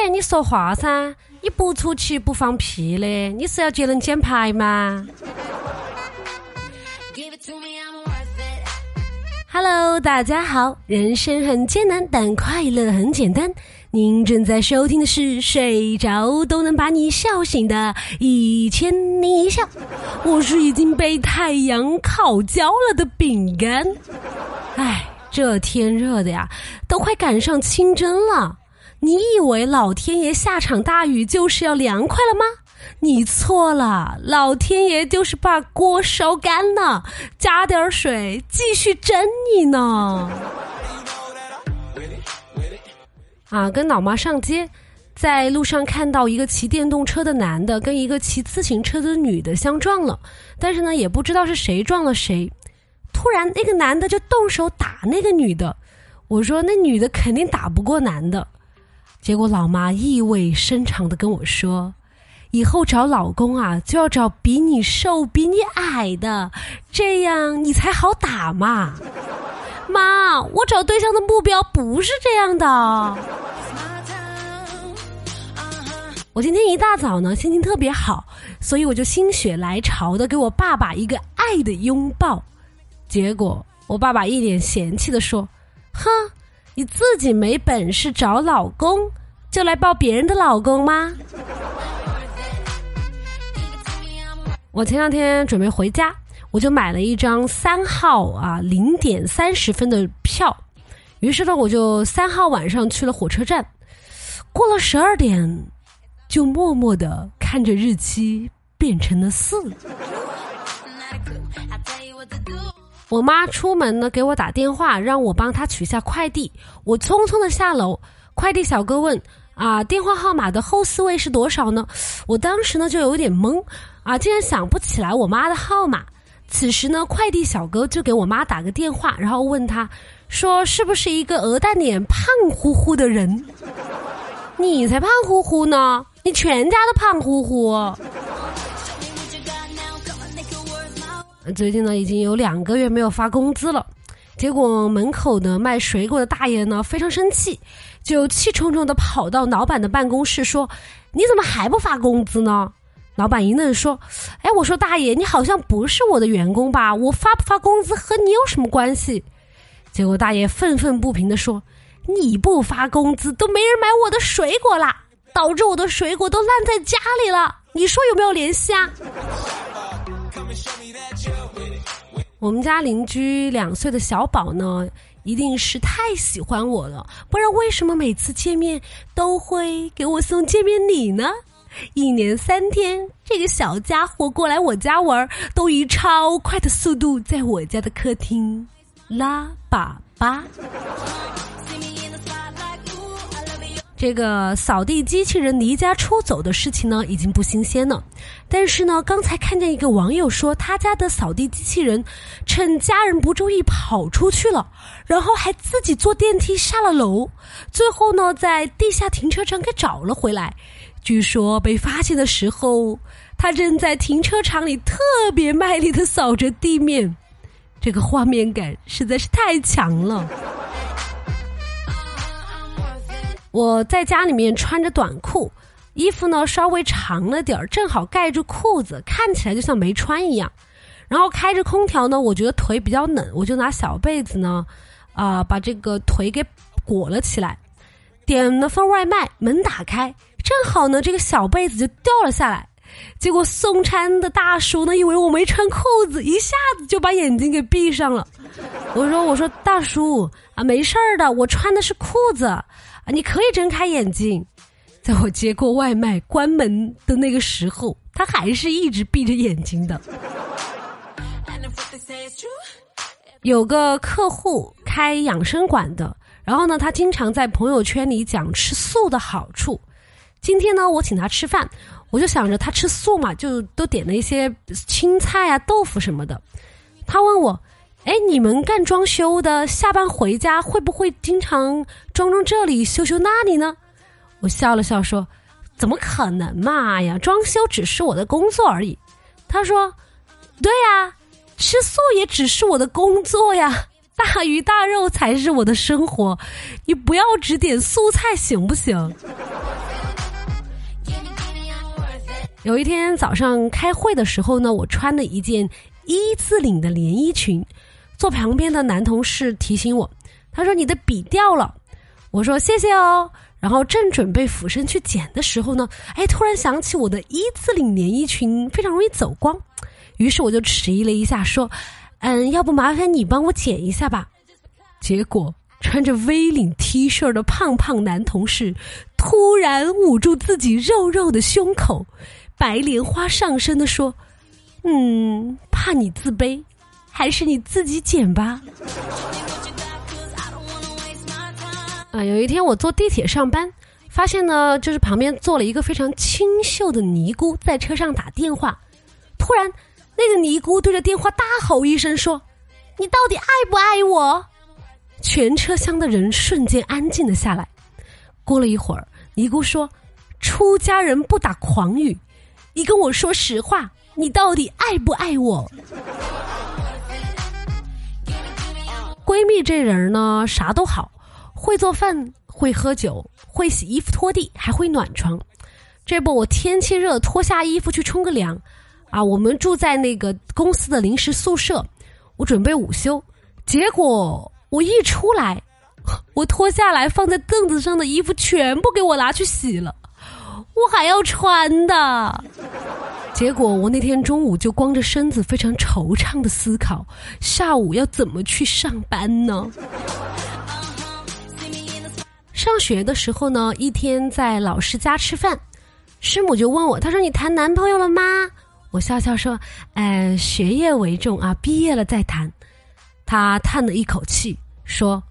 嘿，你说话噻！你不出去不放屁的，你是要节能减排吗？Hello，大家好，人生很艰难，但快乐很简单。您正在收听的是睡着都能把你笑醒的《一千零一笑》，我是已经被太阳烤焦了的饼干。哎，这天热的呀，都快赶上清蒸了。你以为老天爷下场大雨就是要凉快了吗？你错了，老天爷就是把锅烧干了，加点水继续蒸你呢。啊，跟老妈上街，在路上看到一个骑电动车的男的跟一个骑自行车的女的相撞了，但是呢也不知道是谁撞了谁。突然那个男的就动手打那个女的，我说那女的肯定打不过男的。结果老妈意味深长的跟我说：“以后找老公啊，就要找比你瘦、比你矮的，这样你才好打嘛。”妈，我找对象的目标不是这样的。我今天一大早呢，心情特别好，所以我就心血来潮的给我爸爸一个爱的拥抱。结果我爸爸一脸嫌弃的说：“哼。”你自己没本事找老公，就来抱别人的老公吗？我前两天准备回家，我就买了一张三号啊零点三十分的票，于是呢，我就三号晚上去了火车站，过了十二点，就默默的看着日期变成了四。我妈出门呢，给我打电话，让我帮她取下快递。我匆匆的下楼，快递小哥问：“啊，电话号码的后四位是多少呢？”我当时呢就有点懵，啊，竟然想不起来我妈的号码。此时呢，快递小哥就给我妈打个电话，然后问他说：“是不是一个鹅蛋脸、胖乎乎的人？”你才胖乎乎呢，你全家都胖乎乎。最近呢，已经有两个月没有发工资了，结果门口的卖水果的大爷呢非常生气，就气冲冲的跑到老板的办公室说：“你怎么还不发工资呢？”老板一愣说：“哎，我说大爷，你好像不是我的员工吧？我发不发工资和你有什么关系？”结果大爷愤愤不平的说：“你不发工资，都没人买我的水果啦，导致我的水果都烂在家里了，你说有没有联系啊？”我们家邻居两岁的小宝呢，一定是太喜欢我了，不然为什么每次见面都会给我送见面礼呢？一年三天，这个小家伙过来我家玩，都以超快的速度在我家的客厅拉粑粑。这个扫地机器人离家出走的事情呢，已经不新鲜了。但是呢，刚才看见一个网友说，他家的扫地机器人趁家人不注意跑出去了，然后还自己坐电梯下了楼，最后呢，在地下停车场给找了回来。据说被发现的时候，他正在停车场里特别卖力的扫着地面，这个画面感实在是太强了。我在家里面穿着短裤，衣服呢稍微长了点儿，正好盖住裤子，看起来就像没穿一样。然后开着空调呢，我觉得腿比较冷，我就拿小被子呢，啊，把这个腿给裹了起来。点了份外卖，门打开，正好呢，这个小被子就掉了下来。结果送餐的大叔呢，以为我没穿裤子，一下子就把眼睛给闭上了。我说：“我说大叔啊，没事儿的，我穿的是裤子。”你可以睁开眼睛，在我接过外卖关门的那个时候，他还是一直闭着眼睛的。有个客户开养生馆的，然后呢，他经常在朋友圈里讲吃素的好处。今天呢，我请他吃饭，我就想着他吃素嘛，就都点了一些青菜啊、豆腐什么的。他问我。哎，你们干装修的，下班回家会不会经常装装这里修修那里呢？我笑了笑说：“怎么可能嘛呀，装修只是我的工作而已。”他说：“对呀，吃素也只是我的工作呀，大鱼大肉才是我的生活，你不要只点素菜行不行？”有一天早上开会的时候呢，我穿了一件一字领的连衣裙，坐旁边的男同事提醒我，他说你的笔掉了，我说谢谢哦。然后正准备俯身去捡的时候呢，哎，突然想起我的一字领连衣裙非常容易走光，于是我就迟疑了一下，说：“嗯，要不麻烦你帮我捡一下吧。”结果穿着 V 领 T 恤的胖胖男同事突然捂住自己肉肉的胸口，白莲花上身的说：“嗯，怕你自卑，还是你自己捡吧。”啊，有一天我坐地铁上班，发现呢，就是旁边坐了一个非常清秀的尼姑在车上打电话。突然，那个尼姑对着电话大吼一声说：“你到底爱不爱我？”全车厢的人瞬间安静了下来。过了一会儿，尼姑说：“出家人不打诳语，你跟我说实话，你到底爱不爱我？”闺蜜这人呢，啥都好。会做饭，会喝酒，会洗衣服拖地，还会暖床。这不，我天气热，脱下衣服去冲个凉。啊，我们住在那个公司的临时宿舍，我准备午休，结果我一出来，我脱下来放在凳子上的衣服全部给我拿去洗了，我还要穿的。结果我那天中午就光着身子，非常惆怅的思考，下午要怎么去上班呢？上学的时候呢，一天在老师家吃饭，师母就问我，她说：“你谈男朋友了吗？”我笑笑说：“哎，学业为重啊，毕业了再谈。”他叹了一口气说：“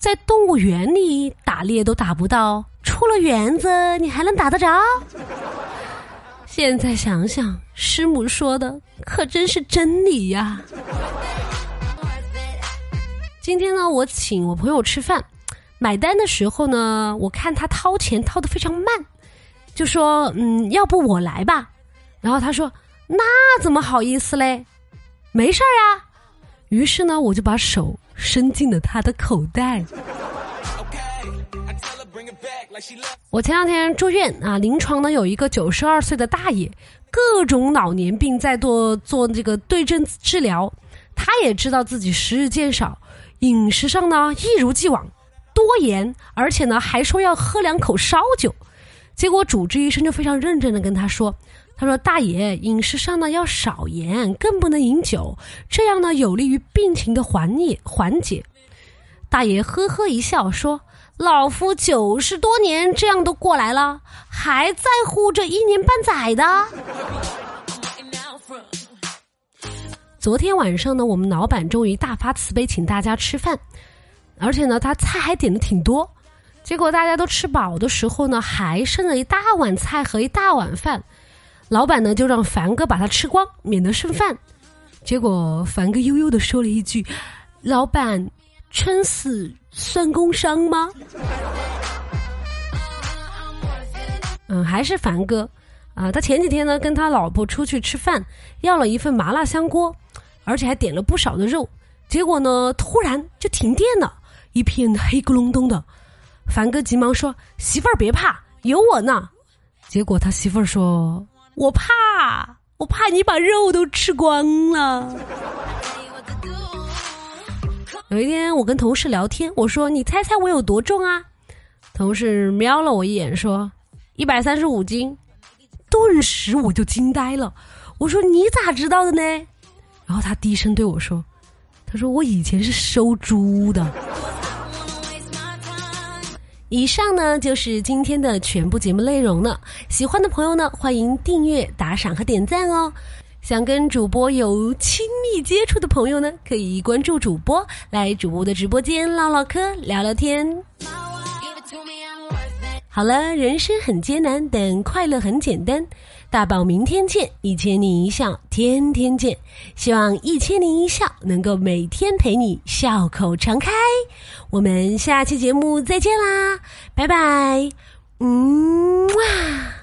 在动物园里打猎都打不到，出了园子你还能打得着？”现在想想，师母说的可真是真理呀。今天呢，我请我朋友吃饭。买单的时候呢，我看他掏钱掏的非常慢，就说：“嗯，要不我来吧。”然后他说：“那怎么好意思嘞？没事儿啊。”于是呢，我就把手伸进了他的口袋。我前两天住院啊，临床呢有一个九十二岁的大爷，各种老年病在做做这个对症治疗，他也知道自己时日渐少，饮食上呢一如既往。多盐，而且呢还说要喝两口烧酒，结果主治医生就非常认真的跟他说：“他说大爷饮食上呢要少盐，更不能饮酒，这样呢有利于病情的缓解缓解。”大爷呵呵一笑说：“老夫九十多年这样都过来了，还在乎这一年半载的？”昨天晚上呢，我们老板终于大发慈悲，请大家吃饭。而且呢，他菜还点的挺多，结果大家都吃饱的时候呢，还剩了一大碗菜和一大碗饭。老板呢就让凡哥把它吃光，免得剩饭。结果凡哥悠悠的说了一句：“老板，撑死算工伤吗？”嗯，还是凡哥啊，他前几天呢跟他老婆出去吃饭，要了一份麻辣香锅，而且还点了不少的肉，结果呢突然就停电了。一片黑咕隆咚的，凡哥急忙说：“媳妇儿别怕，有我呢。”结果他媳妇儿说：“我怕，我怕你把肉都吃光了。”有一天我跟同事聊天，我说：“你猜猜我有多重啊？”同事瞄了我一眼说：“一百三十五斤。”顿时我就惊呆了，我说：“你咋知道的呢？”然后他低声对我说：“他说我以前是收猪的。”以上呢就是今天的全部节目内容了。喜欢的朋友呢，欢迎订阅、打赏和点赞哦。想跟主播有亲密接触的朋友呢，可以关注主播，来主播的直播间唠唠嗑、聊聊天。好了，人生很艰难，但快乐很简单。大宝，明天见！一千零一笑，天天见。希望一千零一笑能够每天陪你笑口常开。我们下期节目再见啦，拜拜，嗯哇。